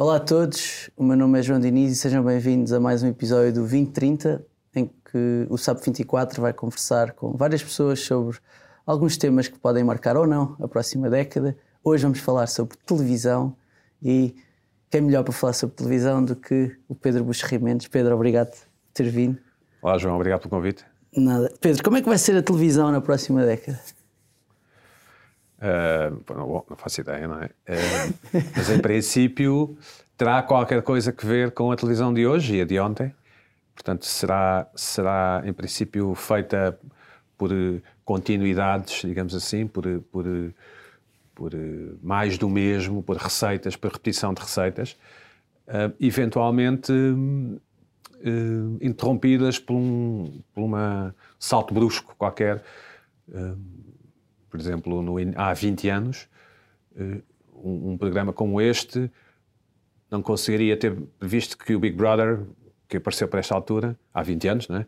Olá a todos, o meu nome é João Diniz e sejam bem-vindos a mais um episódio do 2030, em que o SAP 24 vai conversar com várias pessoas sobre alguns temas que podem marcar ou não a próxima década. Hoje vamos falar sobre televisão e quem é melhor para falar sobre televisão do que o Pedro Buxerrimentos. Pedro, obrigado por ter vindo. Olá, João, obrigado pelo convite. Nada. Pedro, como é que vai ser a televisão na próxima década? Uh, não, não, faço ideia, não é? Uh, mas em princípio terá qualquer coisa a ver com a televisão de hoje e a de ontem. Portanto, será, será em princípio feita por continuidades, digamos assim, por, por, por mais do mesmo, por receitas, por repetição de receitas, uh, eventualmente interrompidas por um por uma salto brusco qualquer por exemplo, no, há 20 anos, eh, um, um, programa como este não conseguiria ter visto que o Big Brother, que apareceu para esta altura, há 20 anos, né?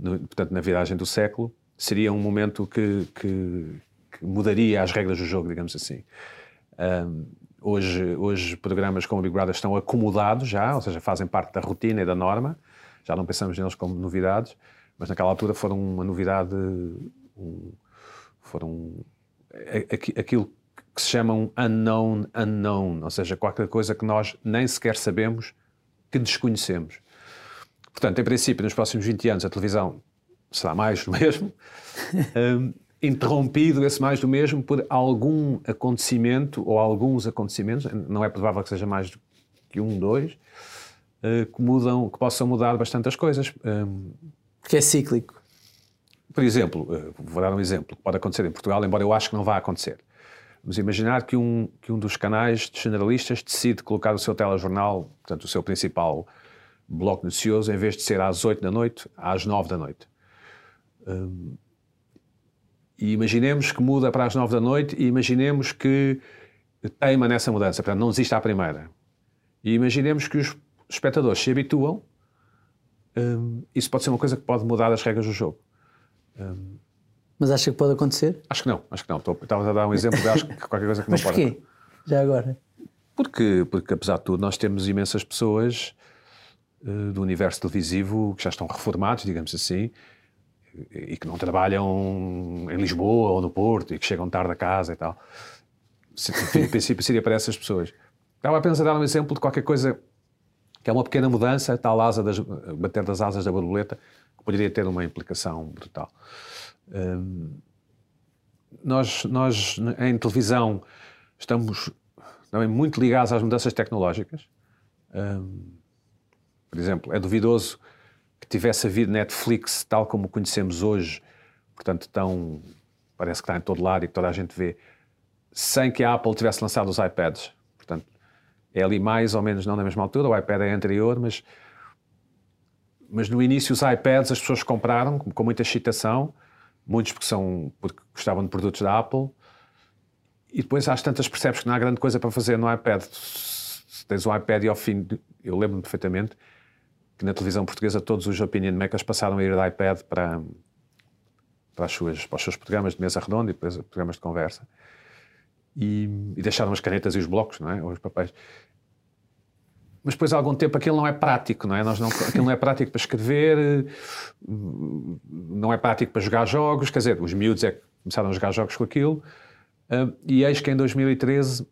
No, portanto, na viragem do século, seria um momento que, que, que mudaria as regras do jogo, digamos assim. Um, hoje, hoje, programas como o Big Brother estão acomodados já, ou seja, fazem parte da rotina e da norma, já não pensamos neles como novidades, mas naquela altura foram uma novidade, um, foram aquilo que se chama um unknown unknown, ou seja, qualquer coisa que nós nem sequer sabemos que desconhecemos. Portanto, em princípio, nos próximos 20 anos a televisão será mais do mesmo, um, interrompido esse mais do mesmo por algum acontecimento ou alguns acontecimentos, não é provável que seja mais do que um, dois, uh, que mudam, que possam mudar bastante as coisas. Um, Porque é cíclico. Por exemplo, eh, vou dar um exemplo que pode acontecer em Portugal, embora eu acho que não vá acontecer. Vamos imaginar que um, que um dos canais de generalistas decide colocar o seu telejornal, portanto, o seu principal bloco noticioso, em vez de ser às 8 da noite, às 9 da noite. Hum, e imaginemos que muda para as 9 da noite e imaginemos que teima nessa mudança, portanto, não existe à primeira. E imaginemos que os espectadores se habituam, hum, isso pode ser uma coisa que pode mudar as regras do jogo. Um, Mas acha que pode acontecer? Acho que não, acho que não. Estava a dar um exemplo de acho que qualquer coisa que não Mas pode. Mas porquê? Já agora? Porque, porque, apesar de tudo, nós temos imensas pessoas uh, do universo televisivo que já estão reformados, digamos assim, e, e que não trabalham em Lisboa ou no Porto e que chegam tarde a casa e tal. Em princípio, seria para essas pessoas. Estava apenas a dar um exemplo de qualquer coisa que é uma pequena mudança, tal asa das, bater das asas da borboleta, poderia ter uma implicação brutal. Um, nós, nós, em televisão, estamos também muito ligados às mudanças tecnológicas. Um, por exemplo, é duvidoso que tivesse havido Netflix tal como conhecemos hoje, portanto, tão, parece que está em todo lado e que toda a gente vê, sem que a Apple tivesse lançado os iPads. É ali mais ou menos, não na mesma altura, o iPad é anterior, mas mas no início os iPads as pessoas compraram com muita excitação, muitos porque, são, porque gostavam de produtos da Apple, e depois às tantas percebes que não há grande coisa para fazer no iPad. Se tens um iPad e ao fim, eu lembro-me perfeitamente que na televisão portuguesa todos os opinion makers passaram a ir do iPad para, para, as suas, para os seus programas de mesa redonda e depois programas de conversa. E, e deixaram as canetas e os blocos, não é? Ou os papéis mas depois, há algum tempo, aquilo não é prático, não é? Nós não, aquilo não é prático para escrever, não é prático para jogar jogos, quer dizer, os miúdos é que começaram a jogar jogos com aquilo, uh, e eis que em 2013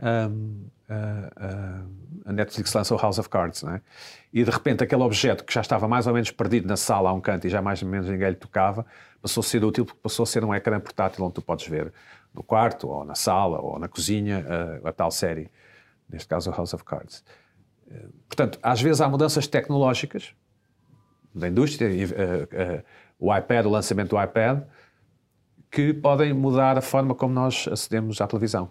um, uh, uh, a Netflix lançou House of Cards, não é? E de repente aquele objeto que já estava mais ou menos perdido na sala a um canto e já mais ou menos ninguém lhe tocava, passou a ser útil porque passou a ser um ecrã portátil onde tu podes ver no quarto, ou na sala, ou na cozinha, a tal série neste caso o House of Cards. Eh, portanto, às vezes há mudanças tecnológicas da indústria, eh, eh, o iPad, o lançamento do iPad, que podem mudar a forma como nós acedemos à televisão.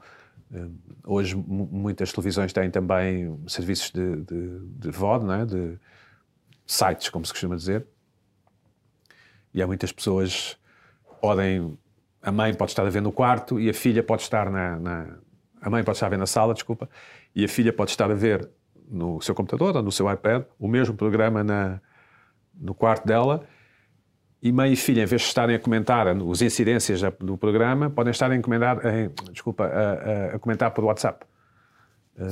Hoje, muitas televisões têm também serviços de, de, de VOD, é? de sites, como se costuma dizer, e há muitas pessoas podem. A mãe pode estar a ver no quarto e a filha pode estar na, na a mãe pode estar a ver na sala, desculpa, e a filha pode estar a ver no seu computador ou no seu iPad o mesmo programa na, no quarto dela e mãe e filha, em vez de estarem a comentar as incidências do programa, podem estar a, encomendar, desculpa, a, a, a, comentar por WhatsApp. Um,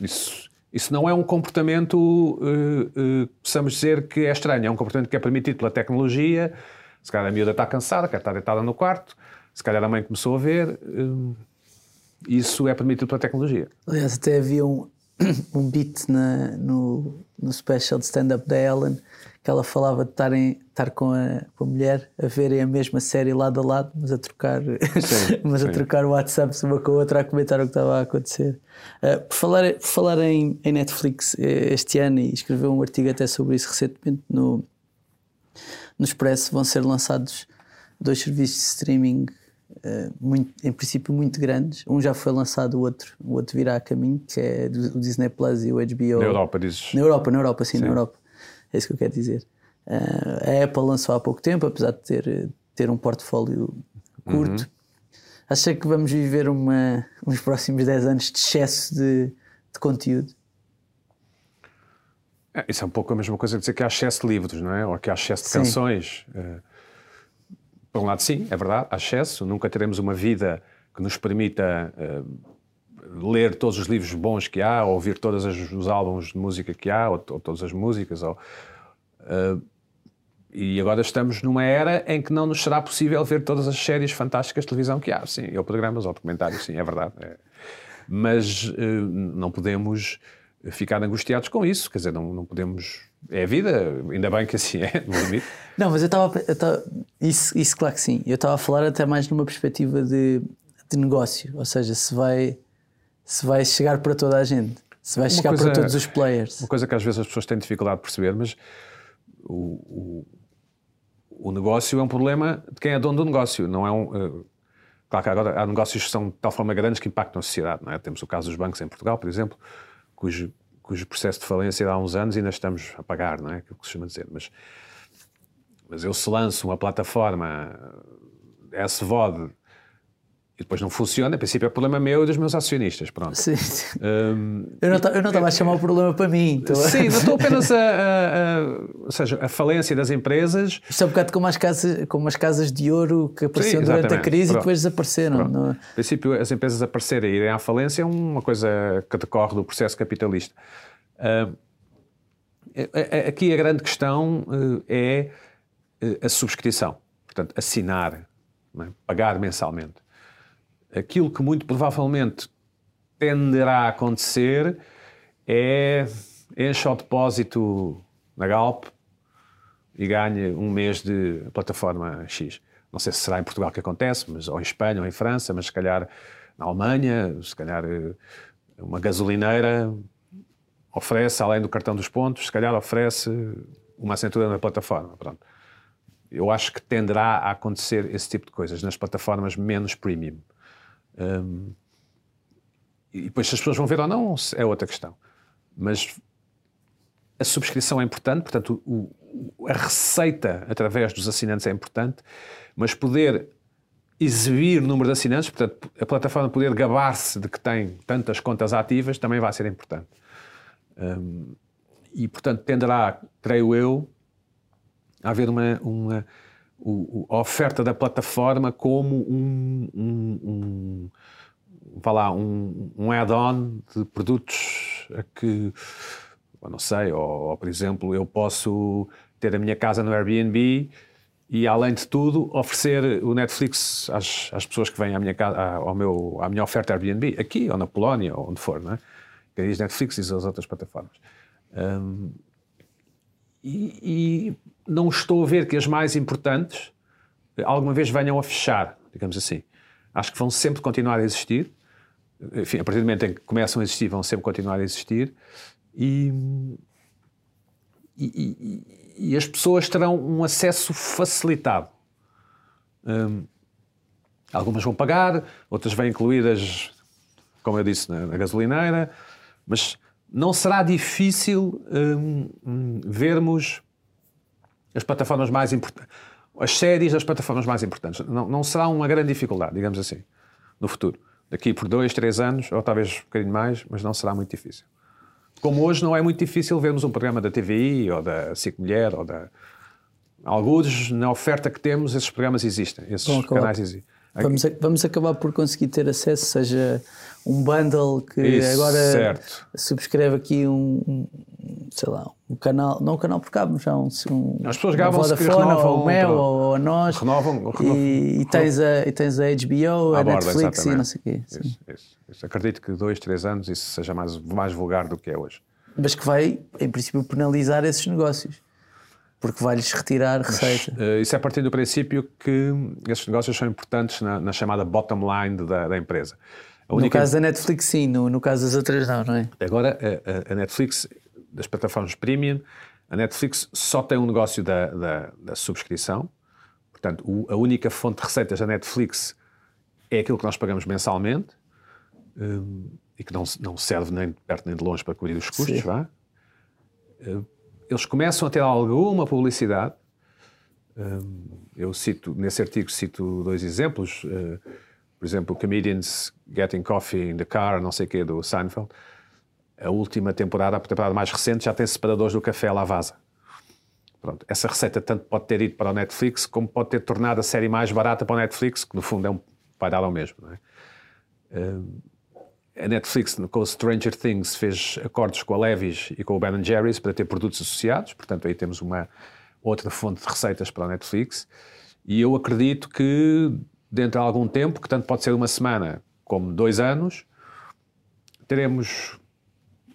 isso, isso não é um comportamento, uh, uh, possamos dizer que é estranho, é um comportamento que é permitido pela tecnologia. Se calhar a miúda está cansada, quer estar deitada no quarto, se calhar a mãe começou a ver. Um, isso é permitido pela tecnologia. Aliás, até havia um, um beat na, no, no special de stand-up da Ellen que ela falava de estarem, estar com a, com a mulher a verem a mesma série lado a lado, mas a trocar, sim, mas sim. a trocar o WhatsApp uma com a outra a comentar o que estava a acontecer. Uh, por falar, por falar em, em, Netflix eh, este ano e escreveu um artigo até sobre isso recentemente no, no Expresso, vão ser lançados dois serviços de streaming Uh, muito, em princípio muito grandes. Um já foi lançado, o outro, o outro virá a caminho, que é o Disney Plus e o HBO. Na Europa, dizes? Na Europa, na Europa, sim, sim. na Europa. É isso que eu quero dizer. Uh, a Apple lançou há pouco tempo, apesar de ter, ter um portfólio curto. Uhum. Acha que vamos viver uma, uns próximos 10 anos de excesso de, de conteúdo? É, isso é um pouco a mesma coisa que dizer que há excesso de livros, não é? Ou que há excesso de sim. canções. Uh, por um lado, sim, é verdade, há excesso. Nunca teremos uma vida que nos permita uh, ler todos os livros bons que há, ou ouvir todos os álbuns de música que há, ou, ou todas as músicas. Ou, uh, e agora estamos numa era em que não nos será possível ver todas as séries fantásticas de televisão que há. Sim, ou programas, ou documentários, sim, é verdade. É. Mas uh, não podemos ficar angustiados com isso, quer dizer, não, não podemos. É a vida, ainda bem que assim é, no limite. não, mas eu estava. Isso, isso, claro que sim. Eu estava a falar até mais numa perspectiva de, de negócio, ou seja, se vai, se vai chegar para toda a gente, se vai uma chegar coisa, para todos os players. Uma coisa que às vezes as pessoas têm dificuldade de perceber, mas o, o, o negócio é um problema de quem é dono do negócio, não é um. Uh, claro que agora há negócios que são de tal forma grandes que impactam a sociedade, não é? Temos o caso dos bancos em Portugal, por exemplo cujo, cujo processo de falência há uns anos ainda estamos a pagar, não é? Que se chama dizer. Mas, mas eu se lanço uma plataforma SVOD e depois não funciona, a princípio é problema meu e dos meus acionistas, pronto. Sim. Um, eu não estava a chamar o problema para mim. Tô... Sim, não estou apenas a, a, a, Ou seja, a falência das empresas... Isto é um bocado como as casas, como as casas de ouro que apareceram sim, durante a crise pronto. e depois desapareceram. Não... A é? princípio, as empresas aparecerem e irem à falência é uma coisa que decorre do processo capitalista. Uh, aqui a grande questão uh, é uh, a subscrição. Portanto, assinar, é? pagar mensalmente aquilo que muito provavelmente tenderá a acontecer é enche o depósito na Galp e ganhe um mês de plataforma X. Não sei se será em Portugal que acontece, mas, ou em Espanha ou em França, mas se calhar na Alemanha, se calhar eh, uma gasolineira oferece, além do cartão dos pontos, se calhar oferece uma assinatura na plataforma. Pronto. Eu acho que tenderá a acontecer esse tipo de coisas nas plataformas menos premium. Um, e depois se as pessoas vão ver ou não é outra questão. Mas a subscrição é importante, portanto, o, a receita através dos assinantes é importante, mas poder exibir o número de assinantes, portanto, a plataforma poder gabar-se de que tem tantas contas ativas, também vai ser importante. Um, e, portanto, tenderá, creio eu, a haver uma, uma o, a oferta da plataforma como um, um, um vá lá, um, um add-on de produtos a que, não sei, ou, ou, por exemplo, eu posso ter a minha casa no Airbnb e, além de tudo, oferecer o Netflix às, às pessoas que vêm à minha, casa, ao meu, à minha oferta Airbnb, aqui ou na Polónia ou onde for, não é? Que diz Netflix e as outras plataformas. Um, e, e, não estou a ver que as mais importantes alguma vez venham a fechar, digamos assim. Acho que vão sempre continuar a existir. Enfim, a partir do momento em que começam a existir, vão sempre continuar a existir. E, e, e as pessoas terão um acesso facilitado. Um, algumas vão pagar, outras vêm incluídas, como eu disse, na, na gasolineira, mas não será difícil um, vermos as plataformas mais importantes, as séries das plataformas mais importantes. Não, não será uma grande dificuldade, digamos assim, no futuro. Daqui por dois, três anos, ou talvez um bocadinho mais, mas não será muito difícil. Como hoje não é muito difícil vermos um programa da TVI, ou da SIC Mulher, ou da... Alguns, na oferta que temos, esses programas existem, esses canais existem. Vamos, vamos acabar por conseguir ter acesso, seja um bundle que Isso, agora certo. subscreve aqui um, um, sei lá, um canal, não um canal por cabo, já um, um As pessoas que Vodafone ou o Mel ou a nós Renovam- renovam- e, e tens a, e tens a HBO, a borda, Netflix e não sei o quê. Isso, isso, isso. Acredito que dois, três anos isso seja mais, mais vulgar do que é hoje. Mas que vai, em princípio, penalizar esses negócios. Porque vai-lhes retirar receita. Eh, isso é a partir do princípio que esses negócios são importantes na, na chamada bottom line da, da empresa. A No única- caso da Netflix, sim, no, no caso das outras, não, não é? Agora, a, a- Netflix, das plataformas premium, a Netflix só tem um negócio da, da, da subscrição. Portanto, o- a única fonte de receitas da Netflix é aquilo que nós pagamos mensalmente hum, e que não, não serve nem de perto nem de longe para cobrir os custos. Sim. Vá. Uh, eles começam a ter alguma publicidade. Hum, eu cito, nesse artigo, cito dois exemplos. Uh, por exemplo, Comedians Getting Coffee in the Car, não sei o quê, do Seinfeld. A última temporada, a temporada mais recente, já tem separadores do café à Lavasa. Pronto, essa receita tanto pode ter ido para o Netflix, como pode ter tornado a série mais barata para o Netflix, que no fundo é um, vai dar ao mesmo. Não é? A Netflix, com o Stranger Things, fez acordos com a Levi's e com o Ben Jerry's para ter produtos associados, portanto aí temos uma outra fonte de receitas para a Netflix. E eu acredito que dentro de algum tempo, que tanto pode ser uma semana como dois anos, teremos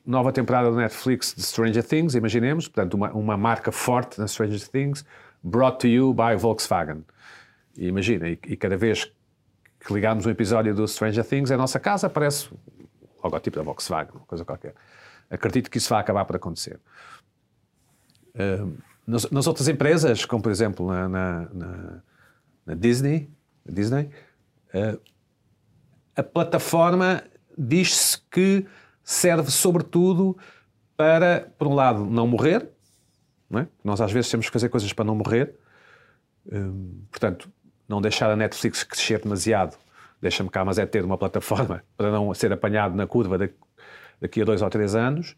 nova temporada da Netflix de Stranger Things, imaginemos, portanto uma, uma marca forte na Stranger Things, brought to you by Volkswagen. Imagina, e, e cada vez que ligamos um episódio do Stranger Things, a nossa casa aparece logotipo da Volkswagen, uma coisa qualquer. Acredito que isso vai acabar por acontecer. Ahm, nas, nas outras empresas, como por exemplo na, na- na- na Disney, Disney ah, a plataforma diz-se que serve sobretudo para, por um lado, não morrer. Não é? Nós às vezes temos que fazer coisas para não morrer. Hum, portanto, não deixar a Netflix crescer demasiado. Deixa-me cá, mas é ter uma plataforma para não ser apanhado na curva da- daqui a dois ou três anos.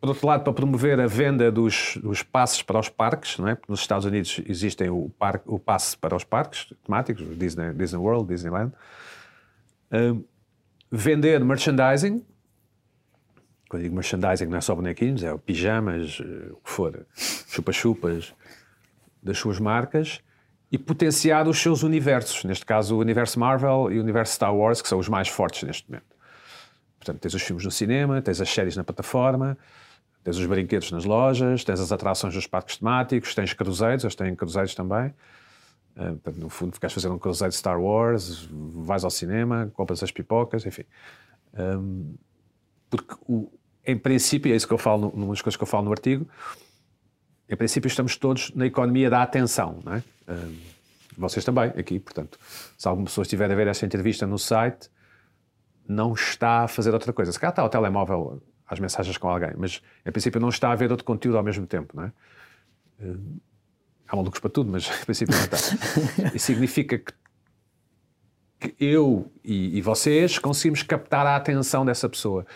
Por outro lado, para promover a venda dos, dos passes para os parques, não é? Porque nos Estados Unidos existem o, par, o passe para os parques temáticos, Disney, Disney World, Disneyland. Hum, vender merchandising. Quando digo merchandising, não é só bonequinhos, é o pijamas, eh, o que for, chupa-chupas das suas marcas e potenciar os seus universos. Neste caso, o universo Marvel e o universo Star Wars, que são os mais fortes neste momento. Portanto, tens os filmes no cinema, tens as séries na plataforma, tens os brinquedos nas lojas, tens as atrações dos parques temáticos, tens cruzeiros, eles têm cruzeiros também. Uh, portanto, no fundo, queres fazer um cruzeiro de Star Wars, vais ao cinema, compras as pipocas, enfim. Um, porque, em princípio, é isso que eu falo, numa das coisas que eu falo no artigo, em princípio estamos todos na economia da atenção, não é? Vocês também, aqui, portanto, se alguma pessoa estiver a ver esta entrevista no site, não está a fazer outra coisa. Se calhar está ao telemóvel às mensagens com alguém, mas em princípio não está a ver outro conteúdo ao mesmo tempo, não é? Há malucos para tudo, mas em princípio não está. Isso significa que, que eu e, e vocês conseguimos captar a atenção dessa pessoa.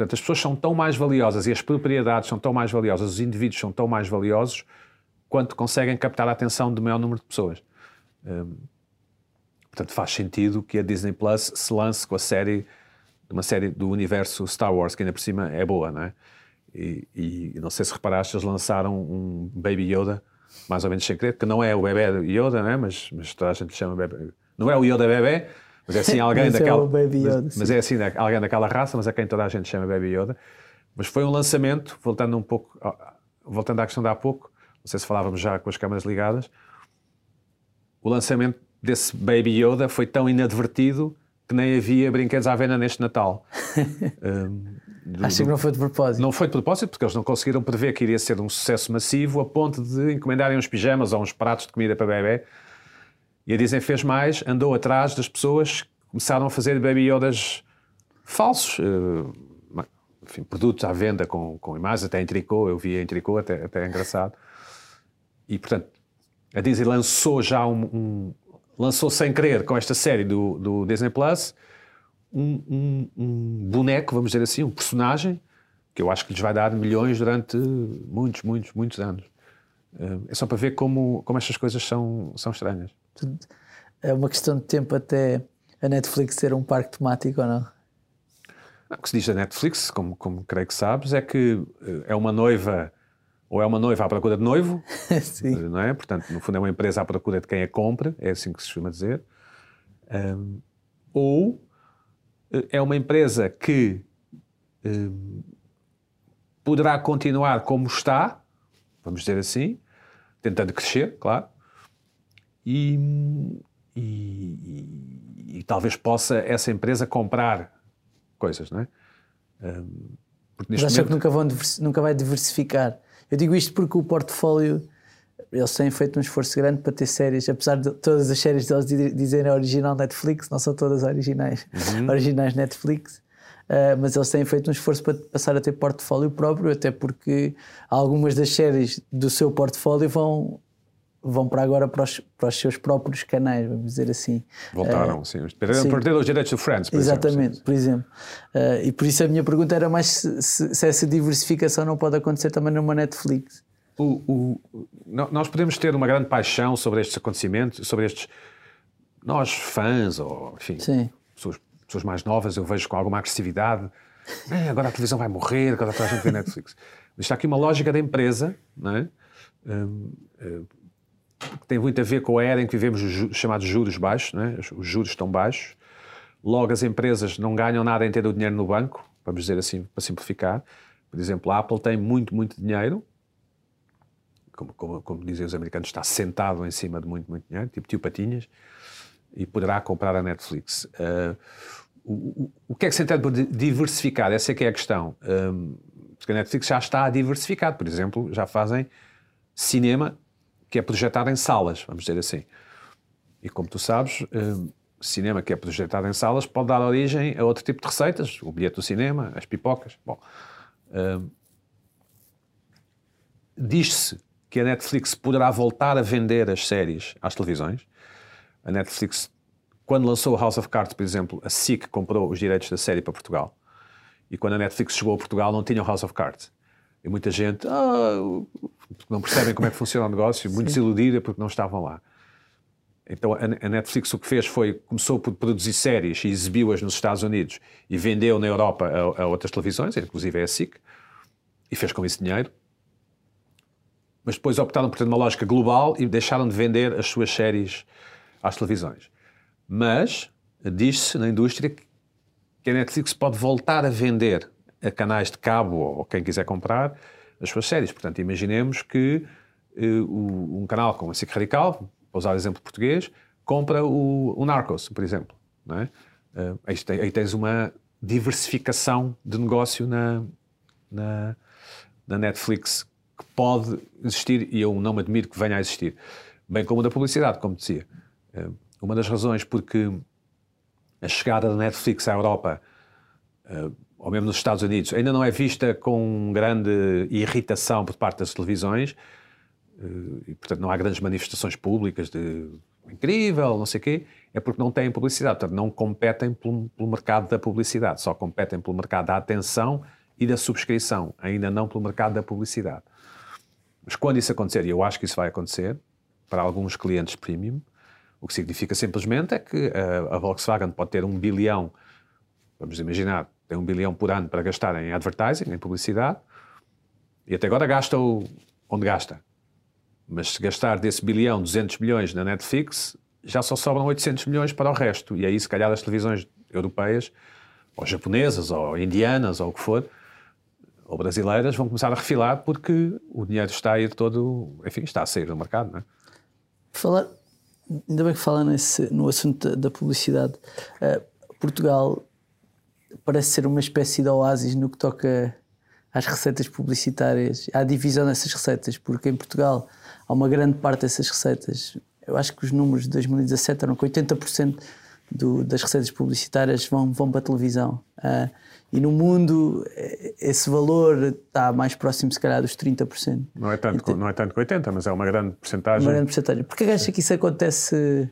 Portanto, as pessoas são tão mais valiosas e as propriedades são tão mais valiosas, os indivíduos são tão mais valiosos quanto conseguem captar a atenção do maior número de pessoas. Hum, portanto, faz sentido que a Disney Plus se lance com a série, uma série do universo Star Wars, que ainda por cima é boa, não é? E, e não sei se reparaste, eles lançaram um Baby Yoda, mais ou menos querer, que não é o bebê Yoda, não é? Mas, mas toda a gente chama bebê. Não é o Yoda bebê, mas é assim alguém Mas é daquela. o Baby Yoda, mas, mas é assim, alguém daquela raça, mas é quem toda a gente chama Baby Yoda. Mas foi um lançamento, voltando um pouco, voltando à questão de há pouco, não sei se falávamos já com as câmaras ligadas, o lançamento desse Baby Yoda foi tão inadvertido que nem havia brinquedos à venda neste Natal. Hum, do- Acho que não foi de propósito. não foi de propósito, porque eles não conseguiram prever que iria ser um sucesso massivo a ponto de encomendarem uns pijamas ou uns pratos de comida para bebê. E a Disney fez mais, andou atrás das pessoas que começaram a fazer Baby Yodas falsos. eh, enfim, produtos à venda com, com imagens, até em tricô, eu vi em tricô, até, até é engraçado. E, portanto, a Disney lançou já um... um- lançou sem querer com esta série do, do Disney Plus um, um- um boneco, vamos dizer assim, um personagem que eu acho que lhes vai dar milhões durante muitos, muitos, muitos anos. Eh, É só para ver como, como estas coisas são, são estranhas. É uma questão de tempo até a Netflix ser um parque temático ou não? O que se diz da Netflix, como, como creio que sabes, é que eh, é uma noiva ou é uma noiva à procura de noivo, Sim. não é? Portanto, no fundo é uma empresa à procura de quem a compra, é assim que se costuma dizer. Um, ou eh, é uma empresa que um, poderá continuar como está, vamos dizer assim, tentando crescer, claro, e, e, e, talvez possa essa empresa comprar coisas, não é? Um, porque Mas acha momento... que nunca, vão, nunca vai diversificar? Eu digo isto porque o portfólio, eles têm feito um esforço grande para ter séries, apesar de todas as séries deles dizerem original Netflix, não são todas originais, uhum. originais Netflix. Uh, mas eles têm feito um esforço para passar a ter portfólio próprio, até porque algumas das séries do seu portfólio vão vão para agora para os, para os seus próprios canais, vamos dizer assim. Voltaram, uh, sim. Perderam, os direitos do Friends, por Exatamente, exemplo, por exemplo. Uh, e por isso a minha pergunta era mais se, se, se, essa diversificação não pode acontecer também numa Netflix. O, o, nós podemos ter uma grande paixão sobre estes acontecimentos, sobre estes. Nós, fãs, ou enfim, pessoas, pessoas, mais novas, eu vejo com alguma agressividade. É, agora a televisão vai morrer, agora toda a gente vê Netflix. Mas está aqui uma lógica da empresa, não é? Um, um, que tem muito a ver com a era em que vivemos os chamados juros baixos, né? os juros estão baixos. Logo, as empresas não ganham nada em ter o dinheiro no banco, vamos dizer assim, para simplificar. Por exemplo, a Apple tem muito, muito dinheiro, como, como, como dizem os americanos, está sentado em cima de muito, muito dinheiro, tipo tio Patinhas, e poderá comprar a Netflix. Uh, o, o, o, que é que se entende por diversificar? Essa é que é a questão. Um, porque a Netflix já está diversificado, por exemplo, já fazem cinema que é projetado em salas, vamos dizer assim. E como tu sabes, uh, cinema que é projetado em salas pode dar origem a outro tipo de receitas, o bilhete do cinema, as pipocas. Bom, uh, diz-se que a Netflix poderá voltar a vender as séries às televisões. A Netflix, quando lançou House of Cards, por exemplo, a SIC comprou os direitos da série para Portugal. E quando a Netflix chegou a Portugal, não tinha House of Cards. E muita gente ah, não percebem como é que funciona o negócio, muito desiludida porque não estavam lá. Então a Netflix o que fez foi, começou por produzir séries e exibiu-as nos Estados Unidos e vendeu na Europa a, a, outras televisões, inclusive a SIC, e fez com isso dinheiro. Mas depois optaram por ter uma lógica global e deixaram de vender as suas séries às televisões. Mas diz-se na indústria que a Netflix pode voltar a vender a canais de cabo ou quem quiser comprar as suas séries. Portanto, imaginemos que uh, um canal como a SIC Radical, para usar o exemplo português, compra o, o Narcos, por exemplo. É? Uh, aí, aí, tens uma diversificação de negócio na, na, na, Netflix que pode existir e eu não me admiro que venha a existir. Bem como da publicidade, como dizia. Uh, uma das razões porque a chegada da Netflix à Europa ou mesmo nos Estados Unidos, ainda não é vista com grande irritação por parte das televisões, eh, e portanto não há grandes manifestações públicas de incrível, não sei o quê, é porque não têm publicidade, portanto não competem pelo, pelo, mercado da publicidade, só competem pelo mercado da atenção e da subscrição, ainda não pelo mercado da publicidade. Mas quando isso acontecer, e eu acho que isso vai acontecer, para alguns clientes premium, o que significa simplesmente é que a, a Volkswagen pode ter um bilhão, vamos imaginar, tem um bilhão por ano para gastar em advertising, em publicidade, e até agora gasta onde gasta. Mas se gastar desse bilhão 200 milhões na Netflix, já só sobram 800 milhões para o resto. E aí, se calhar, as televisões europeias, ou japonesas, ou indianas, ou o que for, ou brasileiras, vão começar a refilar porque o dinheiro está a ir todo, enfim, está a sair do mercado, não é? Falar, ainda bem que fala nesse, no assunto da, publicidade. Uh, Portugal parece ser uma espécie de oásis no que toca às receitas publicitárias, à divisão dessas receitas, porque em Portugal há uma grande parte dessas receitas. Eu acho que os números de 2017 eram que 80% do, das receitas publicitárias vão, vão para a televisão. Uh, e no mundo esse valor está mais próximo, se calhar, dos 30%. Não é tanto, então, não é tanto que 80%, mas é uma grande porcentagem. Uma grande porcentagem. Porquê acha que isso acontece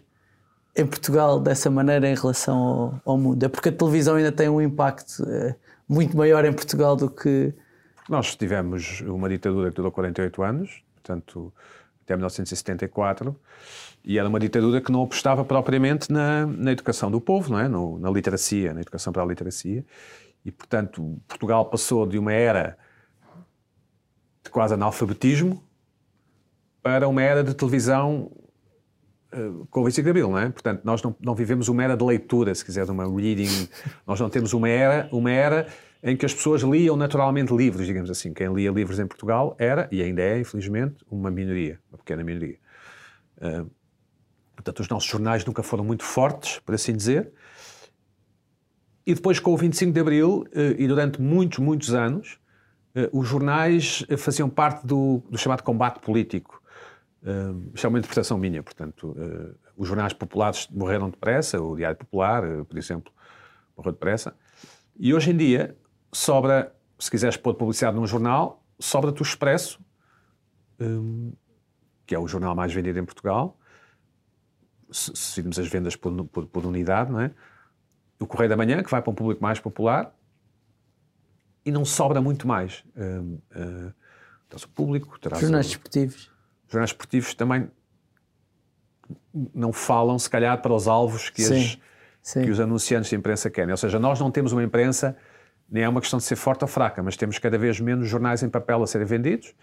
em Portugal dessa maneira em relação ao, ao, mundo? É porque a televisão ainda tem um impacto é, muito maior em Portugal do que. Nós tivemos uma ditadura que durou 48 anos, portanto, até 1974, E era uma ditadura que não apostava propriamente na, na educação do povo, não é? No, na literacia, na educação para a literacia. E, portanto, Portugal passou de uma era de quase analfabetismo para uma era de televisão uh, com o 25 de Abril, não é? Portanto, nós não, não vivemos uma era de leitura, se quiser, de uma reading. nós não temos uma era, uma era em que as pessoas liam naturalmente livros, digamos assim. Quem lia livros em Portugal era, e ainda é, infelizmente, uma minoria, uma pequena minoria. Uh, portanto, os nossos jornais nunca foram muito fortes, por assim dizer. E depois, com o 25 de Abril, uh, e durante muitos, muitos anos, os jornais faziam parte do, do chamado combate político. Isto é uma interpretação minha, portanto, os jornais populares morreram depressa, o Diário Popular, por exemplo, morreu depressa. E hoje em dia, sobra, se quiseres pôr publicidade num jornal, sobra-te o Expresso, um, que é o jornal mais vendido em Portugal, se, se virmos as vendas por, por, por, unidade, não é? O Correio da Manhã, que vai para um público mais popular, e não sobra muito mais. Um, uh, então, o público terá. Jornais o, desportivos. Jornais desportivos também não falam, se calhar, para os alvos que, sim, as, sim. que os anunciantes de imprensa querem. Ou seja, nós não temos uma imprensa nem é uma questão de ser forte ou fraca, mas temos cada vez menos jornais em papel a serem vendidos.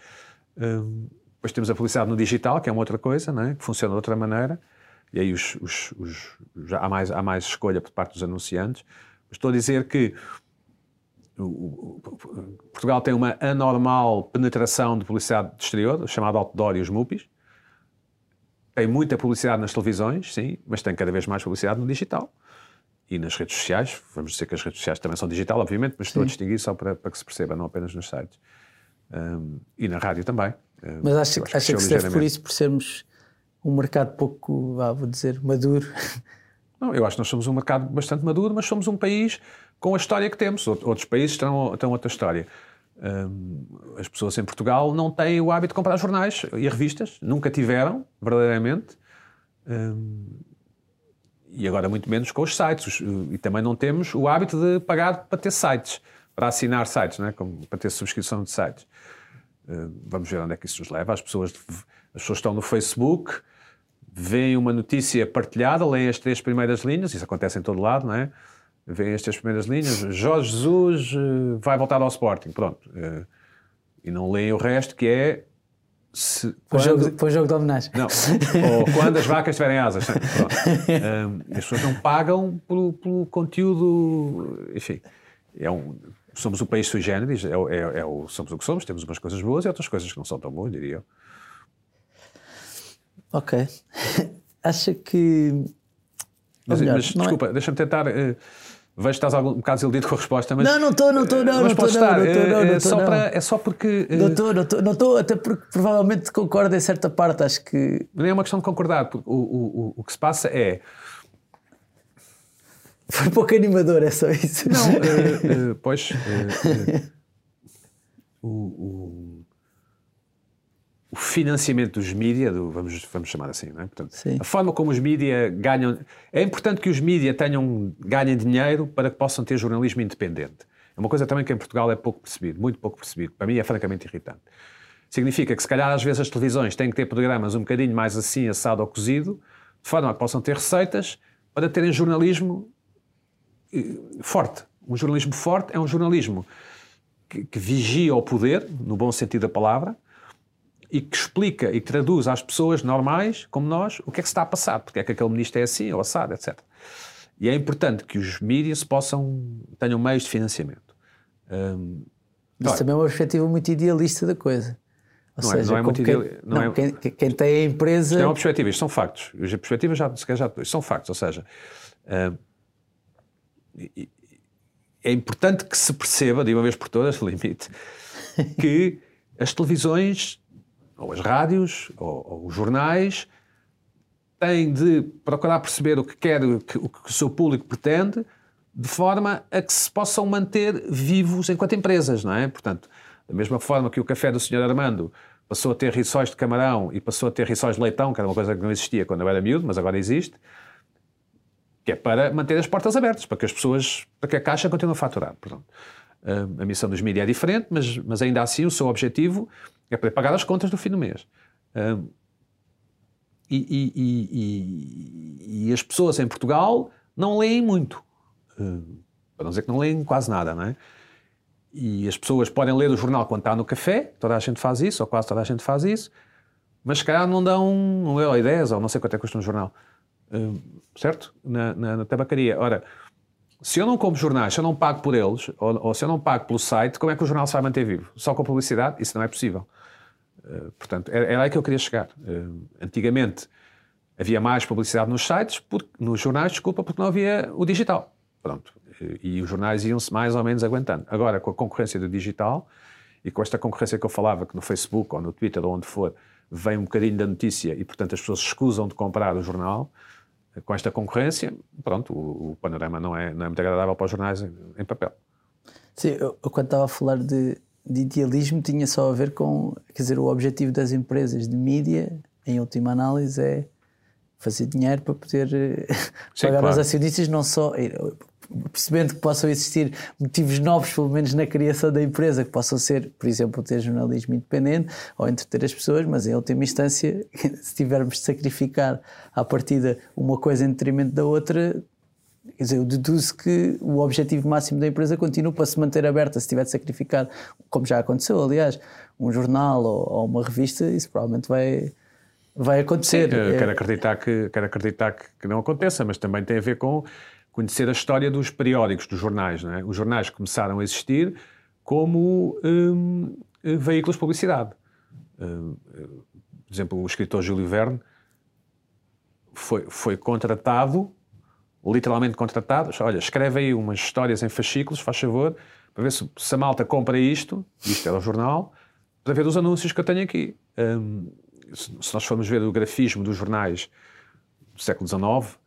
Um, depois temos a publicidade no digital, que é uma outra coisa, é? que funciona de outra maneira, e aí os, os, os, há, mais, há mais escolha por parte dos anunciantes. Mas estou a dizer que o, o, Portugal tem uma anormal penetração de publicidade de exterior, chamada outdoor e os MUPIs. Tem muita publicidade nas televisões, sim, mas tem cada vez mais publicidade no digital e nas redes sociais. Vamos dizer que as redes sociais também são digital, obviamente, mas estou a distinguir só para, para que se perceba, não apenas nos sites. Um, e na rádio também. Mas acha, que, acha que se deve por isso, por sermos um mercado pouco, ah, vou dizer, maduro? Não, eu acho que nós somos um mercado bastante maduro, mas somos um país com a história que temos. Outros países têm, outra história. Um, as pessoas em Portugal não têm o hábito de comprar jornais e revistas, nunca tiveram, verdadeiramente. Um, e agora muito menos com os sites. E também não temos o hábito de pagar para ter sites, para assinar sites, né? Como para ter subscrição de sites. Eh, vamos ver onde é que isso nos leva. As pessoas, as pessoas estão no Facebook, veem uma notícia partilhada, leem as três primeiras linhas, isso acontece em todo lado, não é? Veem as três primeiras linhas, Jorge Jesus eh, vai voltar ao Sporting, pronto. Eh, e não leem o resto, que é se, quando... jogo, de, jogo de homenagem. Não, ou quando as vacas tiverem asas. Um, as pessoas não pagam pelo, pelo conteúdo. Enfim, é um, somos um país sui generis, é, é, é, o, somos o que somos, temos umas coisas boas e outras coisas que não são tão boas, diria eu. Ok. Acha que. Mas, melhor, mas é- desculpa, é... deixa-me tentar. Uh, Vejo que estás um bocado desiludido com a resposta, mas. Não, não estou, não estou, não. Mas não estar. Não, não, não, é, só para, é só porque. Não estou, não estou, não estou, até porque provavelmente concordo em certa parte, acho que. Não é uma questão de concordar, o, o, o que se passa é. Foi pouco animador, é só isso. Não, uh, uh, pois. Uh, o o financiamento dos mídias, do, vamos, vamos chamar assim, não é? Portanto, a forma como os mídias ganham. É importante que os mídias tenham, ganhem dinheiro para que possam ter jornalismo independente. É uma coisa também que em Portugal é pouco percebido, muito pouco percebido. Para mim é francamente irritante. Significa que, se calhar, às vezes as televisões têm que ter programas um bocadinho mais assim, assado ou cozido, de forma a que possam ter receitas para terem jornalismo eh, forte. Um jornalismo forte é um jornalismo que, que vigia o poder, no bom sentido da palavra, e que explica e traduz às pessoas normais, como nós, o que é que se está a passar, porque é que aquele ministro é assim ou assado, etc. E é importante que os mídias possam, tenham meios de financiamento. Um, Isso também é uma perspectiva muito idealista da coisa. Ou não, seja, é, não é muito quem, ideal, não, não é, quem, quem, tem a empresa. Isto é uma perspectiva, isto são factos. As perspectivas já, já são factos, ou seja, uh, é importante que se perceba, de uma vez por todas, limite, que as televisões ou as rádios, ou, ou os jornais, têm de procurar perceber o que quer, o que, o seu público pretende, de forma a que se possam manter vivos enquanto empresas, não é? Portanto, da mesma forma que o café do Sr. Armando passou a ter rissóis de camarão e passou a ter rissóis de leitão, que era uma coisa que não existia quando eu era miúdo, mas agora existe, que é para manter as portas abertas, para que as pessoas, para que a Caixa continue a faturar. Portanto, a missão dos mídias é diferente, mas, mas ainda assim o seu objetivo é para pagar as contas do fim do mês. e, e, e, e, as pessoas em Portugal não leem muito. Uh, para não dizer que não leem quase nada, não é? E as pessoas podem ler o jornal quando está no café, toda a gente faz isso, ou quase toda a gente faz isso, mas se calhar não dão um euro e dez, ou não sei quanto é que custa um jornal. Uh, certo? Na, na, na, tabacaria. Ora, se eu não compro jornais, se eu não pago por eles, ou, ou, se eu não pago pelo site, como é que o jornal se vai manter vivo? Só com publicidade? Isso não é possível. Uh, portanto, era, era aí que eu queria chegar. Uh, antigamente havia mais publicidade nos sites, por, nos jornais, desculpa, porque não havia o digital. Pronto. E os jornais iam-se mais ou menos aguentando. Agora, com a concorrência do digital e com esta concorrência que eu falava, que no Facebook ou no Twitter ou onde for, vem um bocadinho da notícia e, portanto, as pessoas escusam de comprar o jornal, com esta concorrência, pronto, o, o panorama não é, não é muito agradável para os jornais em, em papel. Sim, eu, eu, quando estava a falar de, de idealismo tinha só a ver com, quer dizer, o objetivo das empresas de mídia, em última análise, é fazer dinheiro para poder eh, Sim, pagar claro. aos acionistas, não só percebendo que possam existir motivos novos, pelo menos na criação da empresa, que possam ser, por exemplo, ter jornalismo independente ou entreter as pessoas, mas em última instância, se tivermos de sacrificar à partida uma coisa em detrimento da outra, quer dizer, eu deduzo que o objetivo máximo da empresa continua para se manter aberta. Se tiver de sacrificar, como já aconteceu, aliás, um jornal ou, ou uma revista, isso provavelmente vai vai acontecer. Sim, quero acreditar, que, quero acreditar que, que, não aconteça, mas também tem a ver com conhecer a história dos periódicos, dos jornais. É? Os jornais começaram a existir como hum, veículos de publicidade. Hum, por exemplo, o escritor Júlio Verne foi, foi contratado, literalmente contratado, olha, escreve aí umas histórias em fascículos, faz favor, para ver se, se a malta compra isto, isto era o jornal, para ver os anúncios que eu tenho aqui. Hum, se nós formos ver o grafismo dos jornais do século XIX,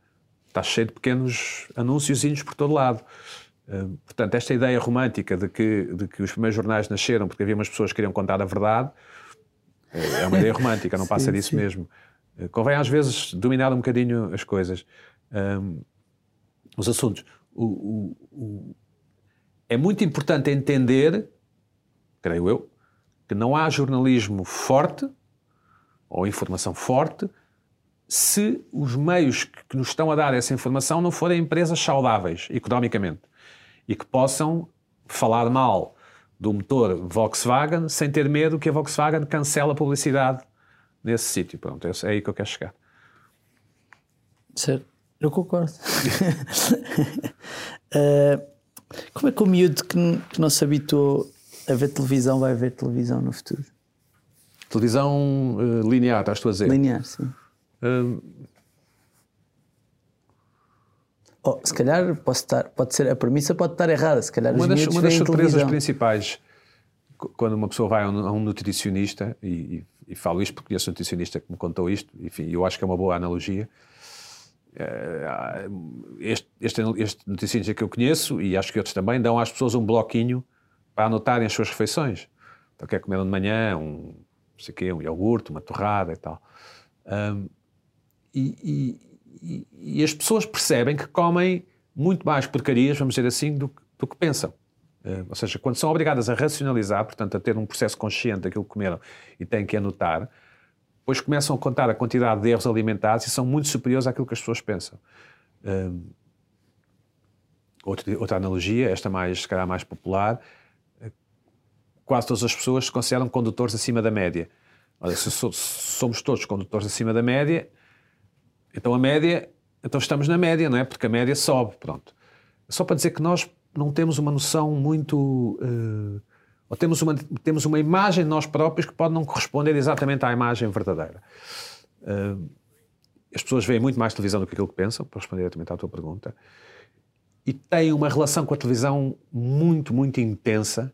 está cheio de pequenos anúnciozinhos por todo lado. Uh, portanto, esta ideia romântica de que, de que os primeiros jornais nasceram porque havia umas pessoas que queriam contar a verdade é uma ideia romântica, não passa sim, disso sim. mesmo. Convém às vezes dominar um bocadinho as coisas, um, os assuntos. O, o, o, é muito importante entender, creio eu, que não há jornalismo forte ou informação forte se os meios que nos estão a dar essa informação não forem empresas saudáveis economicamente e que possam falar mal do motor Volkswagen sem ter medo que a Volkswagen cancele a publicidade nesse sítio. Pronto, é aí que eu quero chegar. Certo, eu concordo. uh, como é que o miúdo que, que não se habituou a ver televisão vai ver televisão no futuro? Televisão uh, linear, estás tu a dizer? Linear, sim. Hum. Oh, se calhar posso estar, pode ser a premissa pode estar errada. Se calhar uma das, uma das surpresas principais quando uma pessoa vai a um, a um nutricionista e, e, e, falo isto porque conheço um nutricionista que me contou isto, enfim, eu acho que é uma boa analogia. Eh, este, este, este nutricionista que eu conheço e acho que outros também dão às pessoas um bloquinho para anotarem as suas refeições. Então, quer comer de manhã um, não sei quê, um iogurte, uma torrada e tal. Um, e, e, e, as pessoas percebem que comem muito mais porcarias, vamos dizer assim, do, do que pensam. Uh, ou seja, quando são obrigadas a racionalizar, portanto, a ter um processo consciente daquilo que comeram e têm que anotar, depois começam a contar a quantidade de erros alimentares e são muito superiores àquilo que as pessoas pensam. Uh, outra, outra analogia, esta mais, se calhar mais popular, uh, quase todas as pessoas se consideram condutores acima da média. Olha, se somos todos condutores acima da média, então a média, então estamos na média, não é? Porque a média sobe, pronto. Só para dizer que nós não temos uma noção muito. Uh, ou temos uma, temos uma imagem de nós próprios que pode não corresponder exatamente à imagem verdadeira. Uh, as pessoas veem muito mais televisão do que aquilo que pensam, para responder diretamente à tua pergunta, e têm uma relação com a televisão muito, muito intensa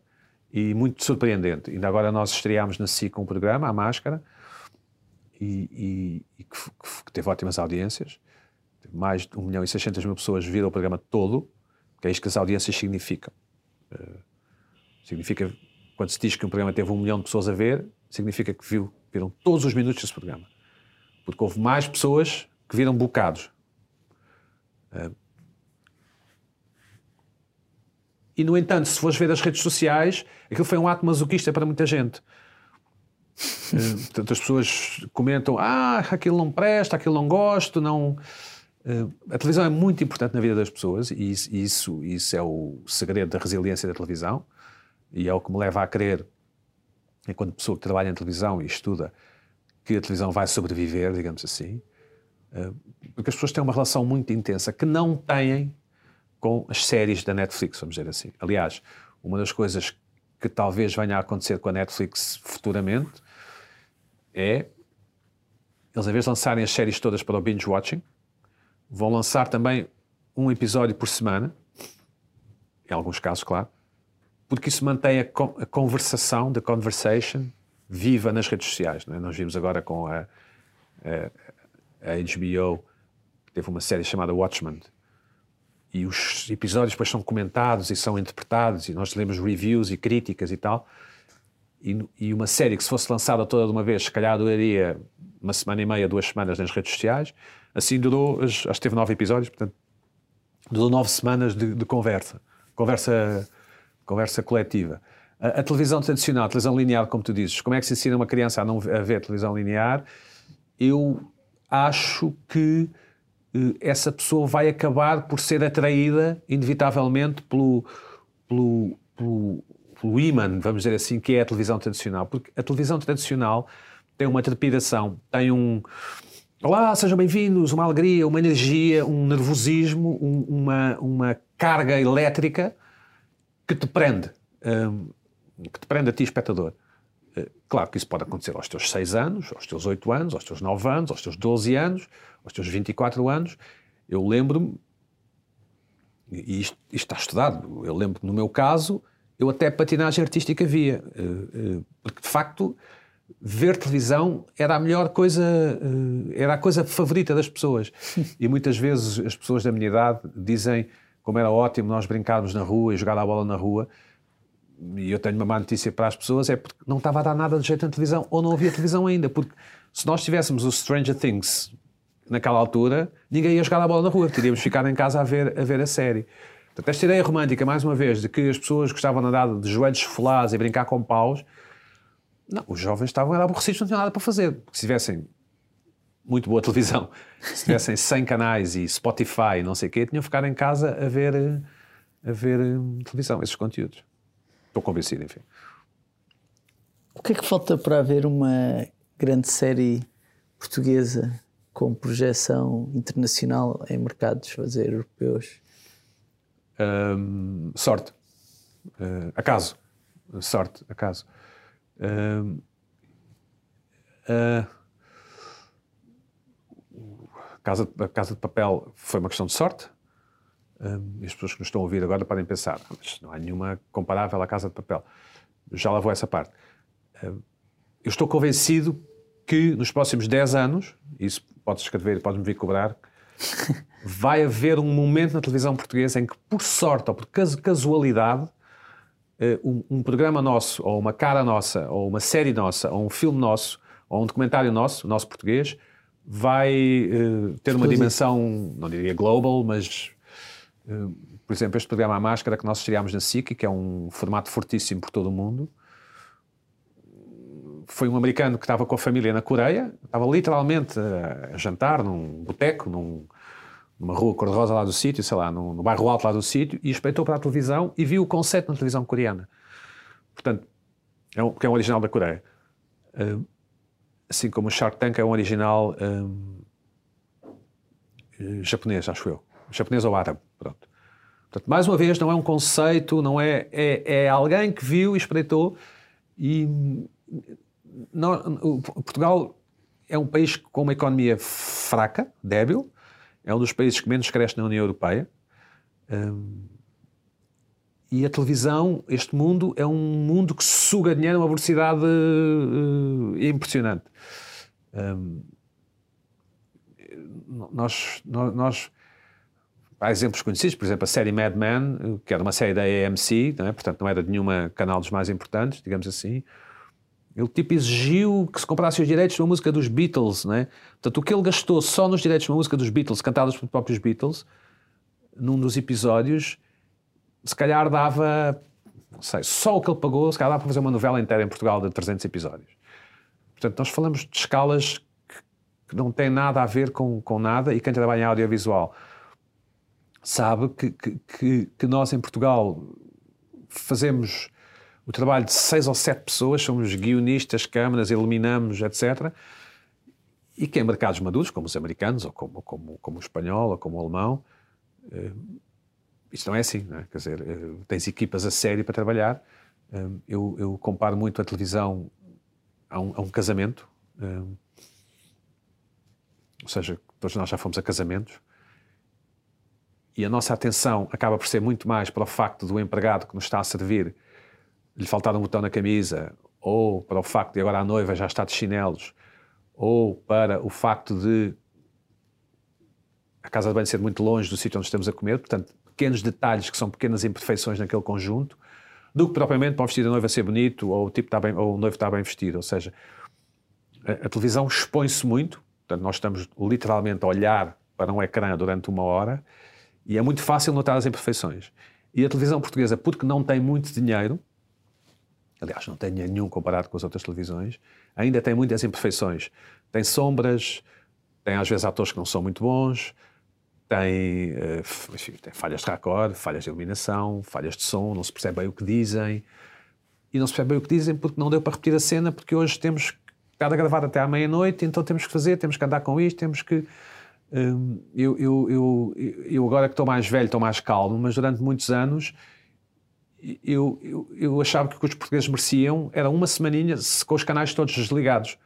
e muito surpreendente. Ainda agora nós estreámos na SIC um programa, A Máscara, e, e, e que, que, teve ótimas audiências. Mais de 1 milhão e 600 mil pessoas viram o programa todo, que é isto que as audiências significam. Uh, significa, quando se diz que um programa teve um milhão de pessoas a ver, significa que viu, viram todos os minutos desse programa. Porque houve mais pessoas que viram bocados. Uh, e, no entanto, se fores ver as redes sociais, aquilo foi um ato masoquista para muita gente. Uh, portanto, as pessoas comentam: ah, aquilo não presta, aquilo não gosto, não. Uh, a televisão é muito importante na vida das pessoas e isso, isso é o segredo da resiliência da televisão e é o que me leva a crer, enquanto pessoa que trabalha em televisão e estuda, que a televisão vai sobreviver, digamos assim, uh, porque as pessoas têm uma relação muito intensa que não têm com as séries da Netflix, vamos dizer assim. Aliás, uma das coisas que talvez venha a acontecer com a Netflix futuramente é eles, em vez de lançarem as séries todas para o binge watching, vão lançar também um episódio por semana, em alguns casos, claro, porque isso mantém a, a conversação, the conversation, viva nas redes sociais. É? Nós vimos agora com a, a, a HBO, teve uma série chamada Watchmen, e os episódios depois são comentados e são interpretados, e nós lemos reviews e críticas e tal. E, e, uma série que se fosse lançada toda de uma vez, se calhar duraria uma semana e meia, duas semanas nas redes sociais. Assim durou, acho que teve nove episódios, portanto, durou nove semanas de, de conversa, conversa, conversa coletiva. A, a, televisão tradicional, a televisão linear, como tu dizes, como é que se ensina uma criança a não a ver televisão linear? Eu acho que eh, essa pessoa vai acabar por ser atraída, inevitavelmente, pelo, pelo, pelo, pelo imã, vamos dizer assim, que é a televisão tradicional. Porque a televisão tradicional tem uma trepidação, tem um. Olá, sejam bem-vindos, uma alegria, uma energia, um nervosismo, um, uma, uma carga elétrica que te prende, um, que te prende a ti, espectador. Eh, claro que isso pode acontecer aos teus 6 anos, aos teus 8 anos, aos teus 9 anos, aos teus 12 anos, aos teus 24 anos. Eu lembro-me, e isto, isto, está estudado, eu lembro que no meu caso, eu até patinagem artística via, eh, eh, porque de facto ver televisão era a melhor coisa, era a coisa favorita das pessoas. E muitas vezes as pessoas da minha idade dizem como era ótimo nós brincarmos na rua e jogar a bola na rua e eu tenho uma má notícia para as pessoas, é porque não estava a dar nada de jeito na televisão, ou não havia televisão ainda, porque se nós tivéssemos o Stranger Things naquela altura, ninguém ia jogar a bola na rua, teríamos ficado em casa a ver a, ver a série. Portanto, esta ideia romântica, mais uma vez, de que as pessoas gostavam de andar de joelhos esfolados e brincar com paus, não, os jovens estavam aborrecidos, não tinham nada para fazer. Porque se tivessem muito boa televisão, se tivessem 100 canais e Spotify e não sei o quê, tinham que ficar em casa a ver, a ver hum, televisão, esses conteúdos. Estou convencido, enfim. O que é que falta para haver uma grande série portuguesa com projeção internacional em mercados fazer europeus? Sorte. Uh, acaso. Sorte, acaso. Um, uh, casa, a Casa de Papel foi uma questão de sorte. Um, e as pessoas que nos estão a ouvir agora podem pensar, ah, mas não há nenhuma comparável à Casa de Papel. Já lá vou essa parte. Um, eu estou convencido que nos próximos 10 anos, isso podes escrever, podes-me vir cobrar, vai haver um momento na televisão portuguesa em que, por sorte ou por casualidade, eh, um, um, programa nosso, ou uma cara nossa, ou uma série nossa, ou um filme nosso, ou um documentário nosso, nosso português, vai uh, ter uma dimensão, não diria global, mas eh, por exemplo, este programa A Máscara que nós estreámos na SIC, que é um formato fortíssimo por todo o mundo, foi um americano que estava com a família na Coreia, estava literalmente a jantar num boteco, num, numa rua cor-de-rosa lá do sítio, sei lá, no, no, bairro alto lá do sítio, e espreitou para a televisão e viu o conceito na televisão coreana. Portanto, é um, que é um original da Coreia. Uh, assim como o Shark Tank é um original um, japonês, acho eu japonês ou árabe. Pronto. Portanto, mais uma vez, não é um conceito, não é, é, é alguém que viu e espreitou. E não, Portugal é um país com uma economia fraca, débil, é um dos países que menos cresce na União Europeia. Um, e a televisão, este mundo, é um mundo que suga dinheiro a uma velocidade uh, impressionante. Um, nós, nós, Há exemplos conhecidos, por exemplo, a série Mad Men, que era uma série da AMC, não é? portanto não era de nenhuma canal dos mais importantes, digamos assim. Ele tipo exigiu que se comprasse os direitos de uma música dos Beatles, não é? Portanto, o que ele gastou só nos direitos de uma música dos Beatles, cantadas pelos próprios Beatles, num dos episódios, se calhar dava, não sei, só o que ele pagou, se calhar dava para fazer uma novela inteira em Portugal de 300 episódios. Portanto, nós falamos de escalas que, que não têm nada a ver com, com nada e quem trabalha em audiovisual sabe que, que, que, nós em Portugal fazemos o trabalho de seis ou sete pessoas, somos guionistas, câmaras, iluminamos, etc. E que em mercados maduros, como os americanos, ou como, como, como o espanhol, ou como o alemão, eh, isto não é assim, não é? Quer dizer, eh, tens equipas a sério para trabalhar. Eh, eu, eu comparo muito a televisão a um, a um casamento. Ou seja, todos nós já fomos a casamentos e a nossa atenção acaba por ser muito mais para o facto do empregado que nos está a servir lhe faltar um botão na camisa, ou para o facto de agora a noiva já está de chinelos, ou para o facto de a casa de banho ser muito longe do sítio onde estamos a comer, portanto, pequenos detalhes que são pequenas imperfeições naquele conjunto, do que propriamente para o vestido da noiva ser bonito, ou o, tipo está bem, ou o noivo está bem vestido. Ou seja, a, a televisão expõe-se muito, portanto, nós estamos literalmente a olhar para um ecrã durante uma hora e é muito fácil notar as imperfeições. E a televisão portuguesa, porque não tem muito dinheiro, aliás, não tem dinheiro nenhum comparado com as outras televisões, ainda tem muitas imperfeições. Tem sombras, tem às vezes atores que não são muito bons, tem, eh, enfim, tem falhas de raccord, falhas de iluminação, falhas de som, não se percebe bem o que dizem. E não se percebe bem o que dizem porque não deu para repetir a cena, porque hoje temos que a gravar até à meia-noite, então temos que fazer, temos que andar com isto, temos que Hum, eu, eu, eu, eu, agora que estou mais velho, estou mais calmo, mas durante muitos anos eu, eu, eu achava que o que os portugueses mereciam era uma semaninha com os canais todos desligados,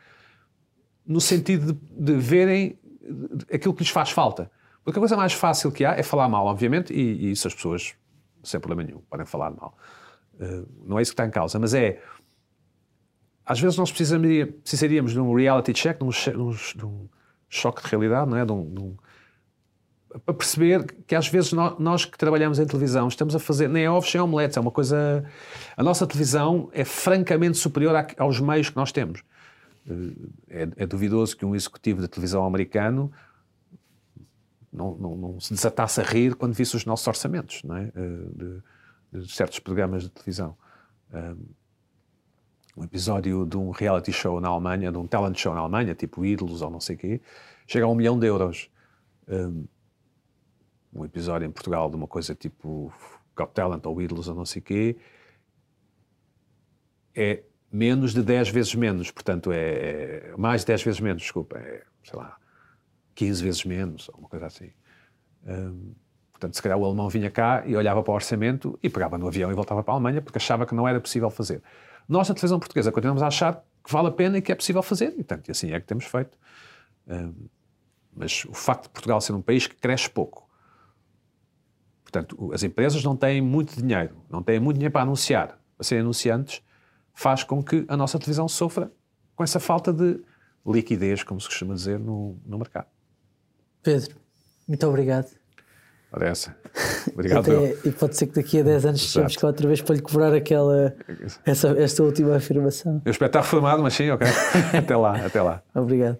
no sentido de, de verem aquilo que lhes faz falta. Porque a coisa mais fácil que há é falar mal, obviamente, e, e isso as pessoas, sem problema nenhum, podem falar mal. Uh, não é isso que está em causa, mas é. Às vezes nós precisaríamos, de um reality check, de um, de um choque de realidade, não é? De um, de um, para perceber que às vezes nós, nós, que trabalhamos em televisão estamos a fazer nem ovos nem omeletes, é uma coisa. A nossa televisão é francamente superior aos meios que nós temos. Eh, é, é duvidoso que um executivo de televisão americano não, não, não, se desatasse a rir quando visse os nossos orçamentos não é? Eh, de, de certos programas de televisão. Eh, um episódio de um reality show na Alemanha, de um talent show na Alemanha, tipo Ídolos ou não sei o quê, chega a um milhão de euros. Um, um, episódio em Portugal de uma coisa tipo Got Talent ou Ídolos ou não sei o quê, é menos de 10 vezes menos, portanto é, é mais de 10 vezes menos, desculpa, é, sei lá, 15 vezes menos, ou uma coisa assim. Um, portanto, se calhar o alemão vinha cá e olhava para o orçamento e pegava no avião e voltava para a Alemanha porque achava que não era possível fazer. Nós, na televisão portuguesa, continuamos a achar que vale a pena e que é possível fazer, e, e assim é que temos feito. Um, mas o facto de Portugal ser um país que cresce pouco, portanto, as empresas não têm muito dinheiro, não têm muito dinheiro para anunciar, para serem anunciantes, faz com que a nossa televisão sofra com essa falta de liquidez, como se costuma dizer, no, no mercado. Pedro, muito obrigado. Ora essa. Obrigado. Até, e pode ser que daqui a 10 anos estejamos cá outra vez para lhe cobrar aquela, essa, esta última afirmação. Eu espero estar reformado, mas sim, ok. até lá, até lá. Obrigado.